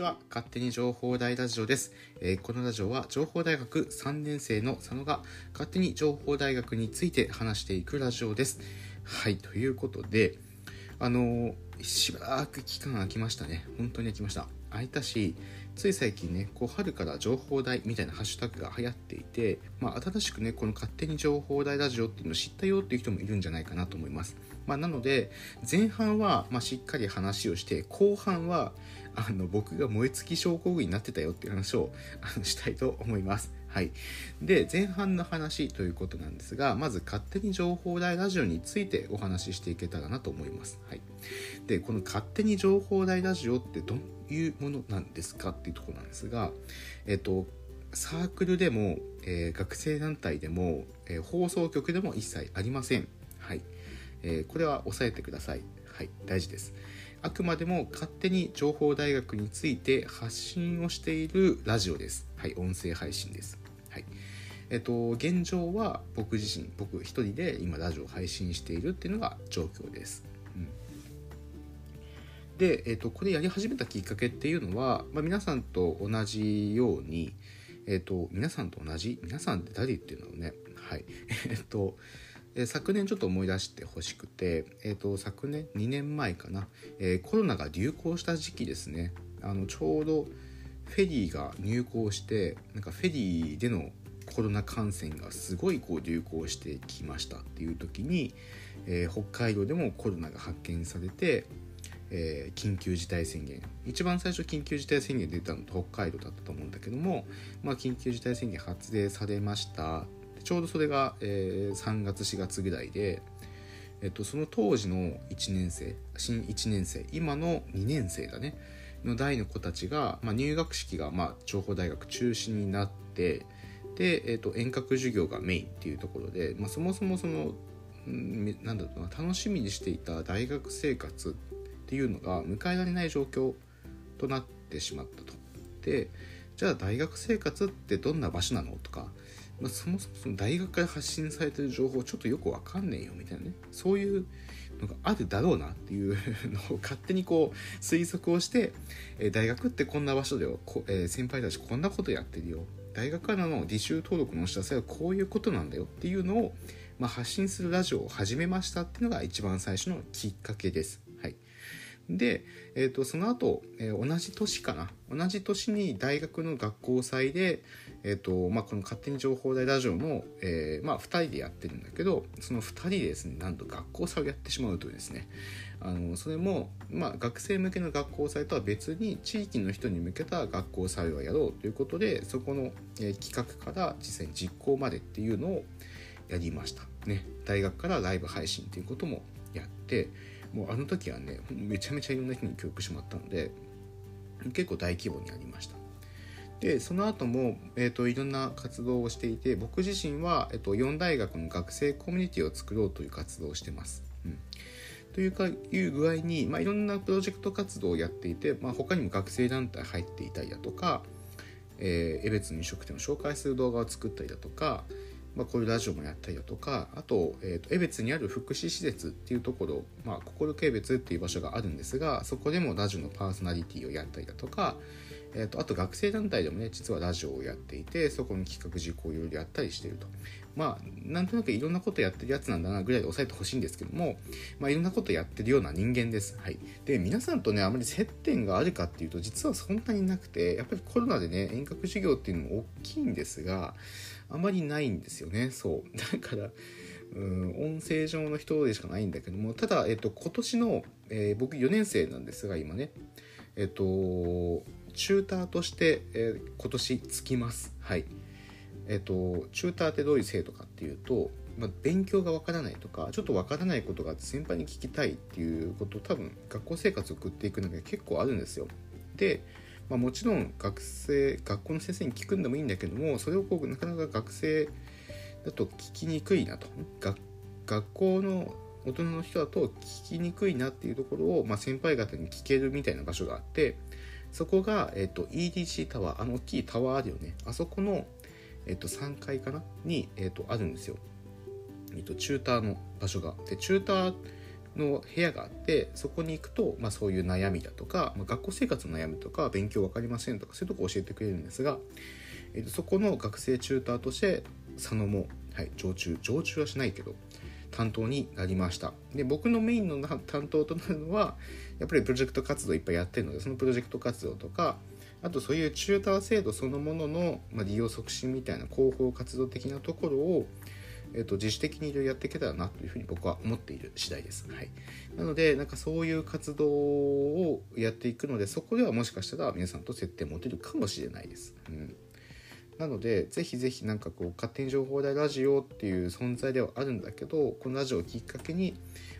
ちは。勝手に情報大ラジオです。えーこのラジオは情報大学3年生の佐野が勝手に情報大学について話していくラジオです。はい、ということで、あのーしばらく期間空きましたね。本当に空きました。空いたし、つい最近ね、こう春から情報大みたいなハッシュタグが流行っていて、まあ、新しくね、この勝手に情報大ラジオっていうのを知ったよっていう人もいるんじゃないかなと思います。まあ、なので、前半は、ま、しっかり話をして、後半は、あの、僕が燃え尽き症候群になってたよっていう話をあのしたいと思います。はい。で、前半の話ということなんですが、まず勝手に情報大ラジオについてお話ししていけたらなと思います。はい。で、この勝手に情報大ラジオってどういうものなんですかっていうとこなんですが、えっと、サークルでも、えー学生団体でも、えー放送局でも一切ありません。はい。えーこれは押さえてください。はい。大事です。あくまでも勝手に情報大学について発信をしているラジオです。はい。音声配信です。はい。えっと、現状は僕自身、僕一人で今ラジオを配信しているっていうのが状況です。うん。で、えっと、これやり始めたきっかけっていうのは、まあ、皆さんと同じように、えっと、皆さんと同じ？皆さんって誰っていうのをね、はい。えっと、え昨年ちょっと思い出してほしくて、えっと、昨年2年前かな、えーコロナが流行した時期ですね。あの、ちょうどフェリーが入港して、なんかフェリーでのコロナ感染がすごいこう流行してきましたっていう時に、えー北海道でもコロナが発見されて、えー緊急事態宣言。一番最初緊急事態宣言出たのって北海道だったと思うんだけども、まあ、緊急事態宣言発令されました。ちょうどそれが、えー3月4月ぐらいで、えっと、その当時の1年生新1年生今の2年生だねの代の子たちが、まあ、入学式が、まあ、情報大学中止になってで、えっと、遠隔授業がメインっていうところで、まあ、そもそもそのうんなんだろうな楽しみにしていた大学生活っていうのが迎えられない状況となってしまったと。でじゃあ大学生活ってどんな場所なのとか、まあ、そもそもその大学から発信されてる情報ちょっとよくわかんねえよみたいなね。そういうのがあるだろうなっていうのを勝手にこう推測をして、え大学ってこんな場所だよ、こえー先輩たちこんなことやってるよ。大学からの履修登録のお知らせはこういうことなんだよっていうのを、まあ、発信するラジオを始めましたっていうのが一番最初のきっかけです。で、えー、とその後、えー同じ年かな。同じ年に大学の学校祭で、えーとまあ、この勝手に情報大ラジオの、えーまあ、2人でやってるんだけどその2人でですねなんと学校祭をやってしまうというですね。あのそれも、まあ、学生向けの学校祭とは別に地域の人に向けた学校祭をやろうということでそこの、えー企画から実際に実行までっていうのをやりました。ね。大学からライブ配信っていうこともやってもうあの時はねめちゃめちゃいろんな人に教育してもらったので結構大規模にやりました。でその後も、えー、といろんな活動をしていて僕自身は、えー、と4大学の学生コミュニティを作ろうという活動をしてます、うん、というかいう具合に、まあ、いろんなプロジェクト活動をやっていて、まあ、他にも学生団体入っていたりだとか、えー、江別の飲食店を紹介する動画を作ったりだとか、まあ、こういうラジオもやったりだとかあと,、えー、と江別にある福祉施設っていうところ、まあ、心系別っていう場所があるんですがそこでもラジオのパーソナリティをやったりだとか、えー、とあと学生団体でもね実はラジオをやっていてそこに企画実行をいろいろやったりしてるとまあなんとなくいろんなことやってるやつなんだなぐらいで抑えてほしいんですけども、まあ、いろんなことやってるような人間です。はい、で皆さんとねあまり接点があるかっていうと実はそんなになくてやっぱりコロナでね遠隔授業っていうのも大きいんですがあまりないんですよね。そう。だからうん音声上の人でしかないんだけどもただ、えっと、今年の、えー僕4年生なんですが今ね。えっとチューターとして、えー今年つきます。はい。えっとチューターってどういう生徒かっていうと、まあ、勉強がわからないとかちょっとわからないことが先輩に聞きたいっていうこと多分学校生活を送っていく中で結構あるんですよ。でまあ、もちろん学生学校の先生に聞くんでもいいんだけどもそれをこうなかなか学生だと聞きにくいなと。学校の大人の人だと聞きにくいなっていうところを、まあ、先輩方に聞けるみたいな場所があってそこが、えっと EDC タワーあの大きいタワーあるよね。あそこの、えっと3階かなに、えっとあるんですよ、えっとチューターの場所が。でチューターの部屋があってそこに行くと、まあ、そういう悩みだとか、まあ、学校生活の悩みとか勉強分かりませんとかそういうとこ教えてくれるんですが、えー、とそこの学生チューターとして佐野も、はい、常駐常駐はしないけど担当になりました。で僕のメインの担当となるのはやっぱりプロジェクト活動いっぱいやってるのでそのプロジェクト活動とかあとそういうチューター制度そのものの、まあ、利用促進みたいな広報活動的なところをえーと、自主的にいろいろやっていけたらなというふうに僕は思っている次第です。はい、なのでなんかそういう活動をやっていくのでそこではもしかしたら皆さんと接点持てるかもしれないです。うんなのでぜひぜひなんかこう勝手に情報大ラジオっていう存在ではあるんだけどこのラジオをきっかけに、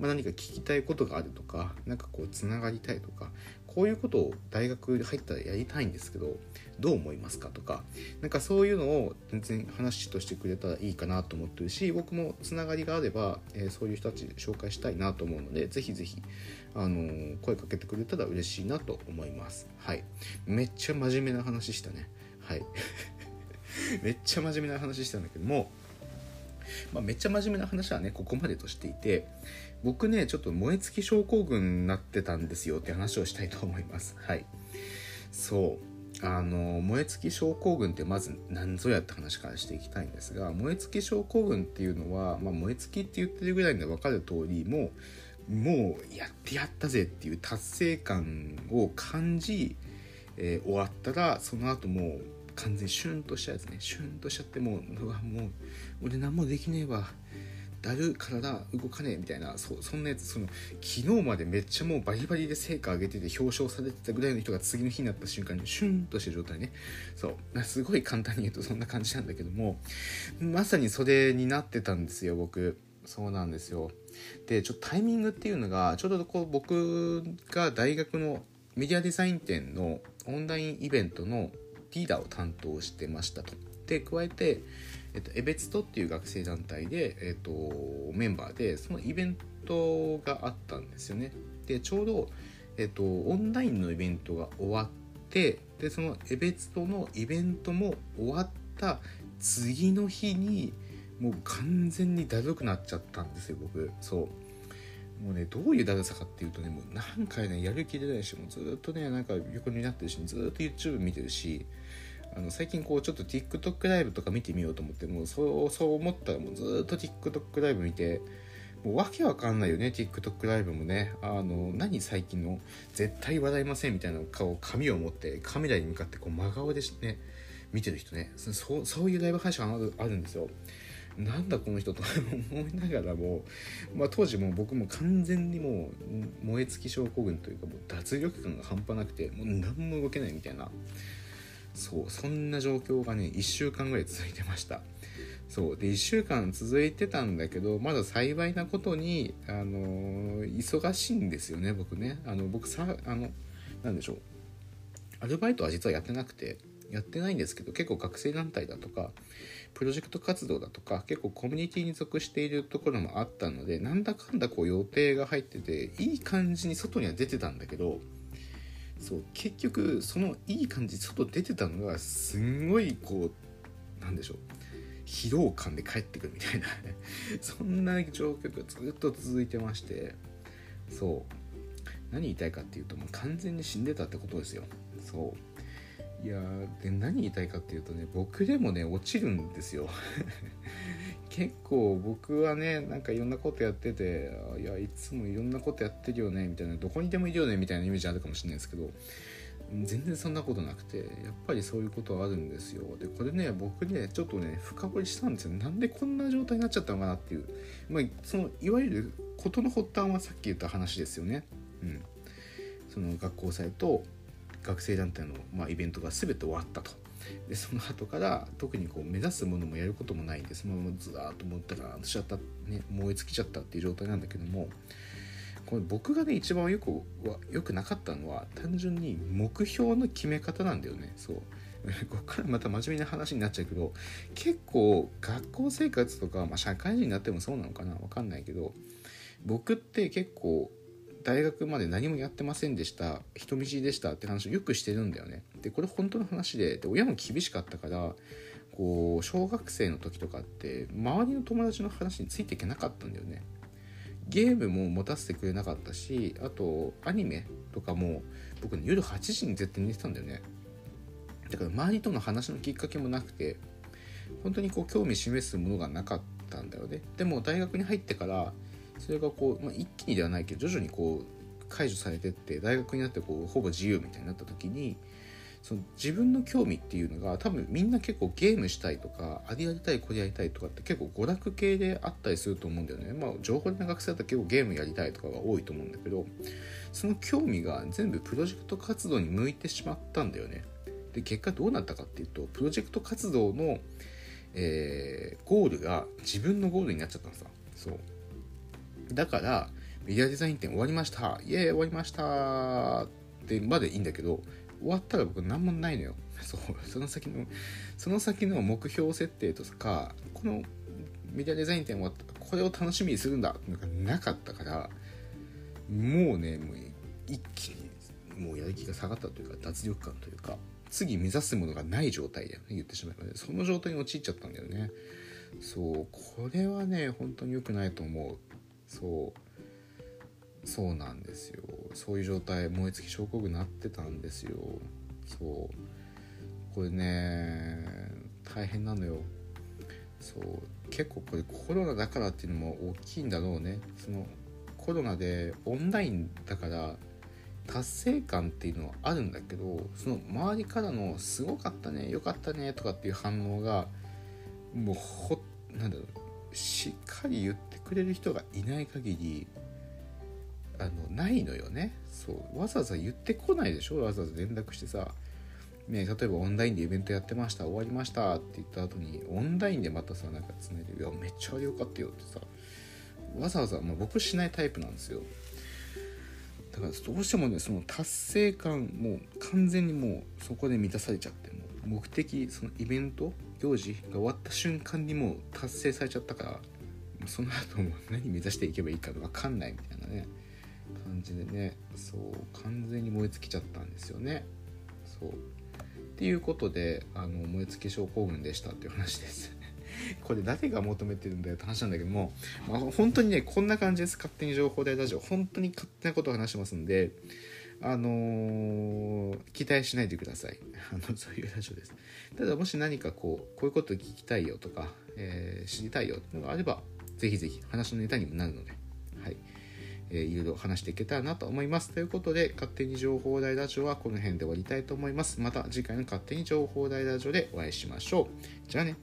まあ、何か聞きたいことがあるとか何かこうつながりたいとかこういうことを大学入ったらやりたいんですけどどう思いますかとかなんかそういうのを全然話としてくれたらいいかなと思ってるし僕もつながりがあれば、えー、そういう人たち紹介したいなと思うのでぜひぜひ、あのー、声かけてくれたら嬉しいなと思います。はい。めっちゃ真面目な話したね。はい。めっちゃ真面目な話したんだけどもまあ、めっちゃ真面目な話はねここまでとしていて僕ねちょっと燃え尽き症候群になってたんですよって話をしたいと思います。はい。そう。あの燃え尽き症候群ってまず何ぞやって話からしていきたいんですが燃え尽き症候群っていうのは、まあ、燃え尽きって言ってるぐらいで分かる通りもうもうやってやったぜっていう達成感を感じ、えー、終わったらその後もう完全にシュンとしたやつね。シュンとしちゃってもううわもう俺何もできねえわ。だる体動かねえみたいなそそんなやつ。その昨日までめっちゃもうバリバリで成果上げてて表彰されてたぐらいの人が次の日になった瞬間にシュンとした状態ね。そう。すごい簡単に言うとそんな感じなんだけどもまさにそれになってたんですよ僕。そうなんですよ。でちょっとタイミングっていうのがちょうどこう僕が大学のメディアデザイン展のオンラインイベントのリーダーを担当してましたと。で加えて、えっと、エベツトっていう学生団体で、えっと、メンバーでそのイベントがあったんですよね。でちょうど、えっと、オンラインのイベントが終わってでそのエベツトのイベントも終わった次の日にもう完全にだるくなっちゃったんですよ僕そうもうねどういうだるさかっていうとねもう何回ねやる気出ないしもうずっとねなんか横になってるしずっと YouTube 見てるしあの最近こうちょっと TikTok ライブとか見てみようと思ってもうそうそう思ったらもうずっと TikTok ライブ見てもうわけわかんないよね TikTok ライブもね。あの何最近の絶対笑いませんみたいな顔紙を持ってカメラに向かってこう真顔でね見てる人ね。そうそういうライブ配信あるあるんですよ。なんだこの人と 思いながらも、まあ、当時も僕も完全にもう燃え尽き症候群というかもう脱力感が半端なくてもう何も動けないみたいな。そうそんな状況がね1週間ぐらい続いてました。そうで1週間続いてたんだけどまだ幸いなことにあの忙しいんですよね僕ね。あの僕さあのなんでしょう。アルバイトは実はやってなくてやってないんですけど結構学生団体だとかプロジェクト活動だとか結構コミュニティに属しているところもあったのでなんだかんだこう予定が入ってていい感じに外には出てたんだけどそう結局そのいい感じ外出てたのがすんごいこうなんでしょう疲労感で帰ってくるみたいな そんな状況がずっと続いてましてそう何言いたいかっていうともう完全に死んでたってことですよ。そう。いやで何言いたいかっていうとね僕でもね落ちるんですよ。結構僕はねなんかいろんなことやってていやいつもいろんなことやってるよねみたいなどこにでもいるよねみたいなイメージあるかもしれないですけど全然そんなことなくてやっぱりそういうことはあるんですよ。でこれね僕ねちょっとね深掘りしたんですよなんでこんな状態になっちゃったのかなっていう、まあ、そのいわゆる事の発端はさっき言った話ですよね。うん。その学校祭と学生団体の、まあ、イベントが全て終わったと。でその後から特にこう目指すものもやることもないんでそのままずーっともうダラーンとしちゃった、ね、燃え尽きちゃったっていう状態なんだけどもこれ僕がね一番よくはよくなかったのは単純に目標の決め方なんだよね。そう。ここからまた真面目な話になっちゃうけど結構学校生活とか、まあ、社会人になってもそうなのかな分かんないけど僕って結構大学まで何もやってませんでした人見知りでしたって話をよくしてるんだよね。でこれ本当の話でで親も厳しかったからこう小学生の時とかって周りの友達の話についていけなかったんだよね。ゲームも持たせてくれなかったしあとアニメとかも僕ね夜8時に絶対寝てたんだよね。だから周りとの話のきっかけもなくて本当にこう興味示すものがなかったんだよね。でも大学に入ってからそれがこう、まあ、一気にではないけど徐々にこう解除されてって大学になってこうほぼ自由みたいになった時にその自分の興味っていうのが多分みんな結構ゲームしたいとかあれやりたいこれやりたいとかって結構娯楽系であったりすると思うんだよね。まあ情報の学生だったら結構ゲームやりたいとかが多いと思うんだけどその興味が全部プロジェクト活動に向いてしまったんだよね。で結果どうなったかっていうとプロジェクト活動の、えー、ゴールが自分のゴールになっちゃったのさ。そう。だからメディアデザイン展終わりました。イエーイ終わりましたってまでいいんだけど終わったら僕何もないのよ。そうその先のその先の目標設定とかこのメディアデザイン展終わったこれを楽しみにするんだっていうのがなかったからもうねもう一気にもうやる気が下がったというか脱力感というか次目指すものがない状態だよね言ってしまえばね。その状態に陥っちゃったんだよね。そうこれはね本当に良くないと思う。そう。そうなんですよ。そういう状態燃え尽き症候群になってたんですよ。そう。これね大変なのよ。そう。結構これコロナだからっていうのも大きいんだろうね。そのコロナでオンラインだから達成感っていうのはあるんだけどその周りからの「すごかったねよかったね」とかっていう反応がもうほなんだろう。しっかり言ってくれる人がいない限りあのないのよね。そう。わざわざ言ってこないでしょ？わざわざ連絡してさ、ね、例えばオンラインでイベントやってました終わりましたって言った後にオンラインでまたさなんかつないで「いやめっちゃ良かったよ」ってさわざわざ、まあ、僕しないタイプなんですよ。だからどうしてもねその達成感もう完全にもうそこで満たされちゃって。目的そのイベント行事が終わった瞬間にもう達成されちゃったからその後も何目指していけばいいか分かんないみたいなね感じでねそう完全に燃え尽きちゃったんですよね。そう。っていうことであの燃え尽き症候群でしたっていう話です。これ誰が求めてるんだよって話なんだけども、まあ、本当にねこんな感じです。勝手に情報大ラジオ。本当に勝手なことを話してますんであのー、期待しないでください あのそういうラジオですただもし何かこうこういうこと聞きたいよとか、えー、知りたいよっていうのがあればぜひぜひ話のネタにもなるのではいえー、いろいろ話していけたらなと思います。ということで、勝手に情報大ラジオはこの辺で終わりたいと思います。また次回の勝手に情報大ラジオでお会いしましょう。じゃあね。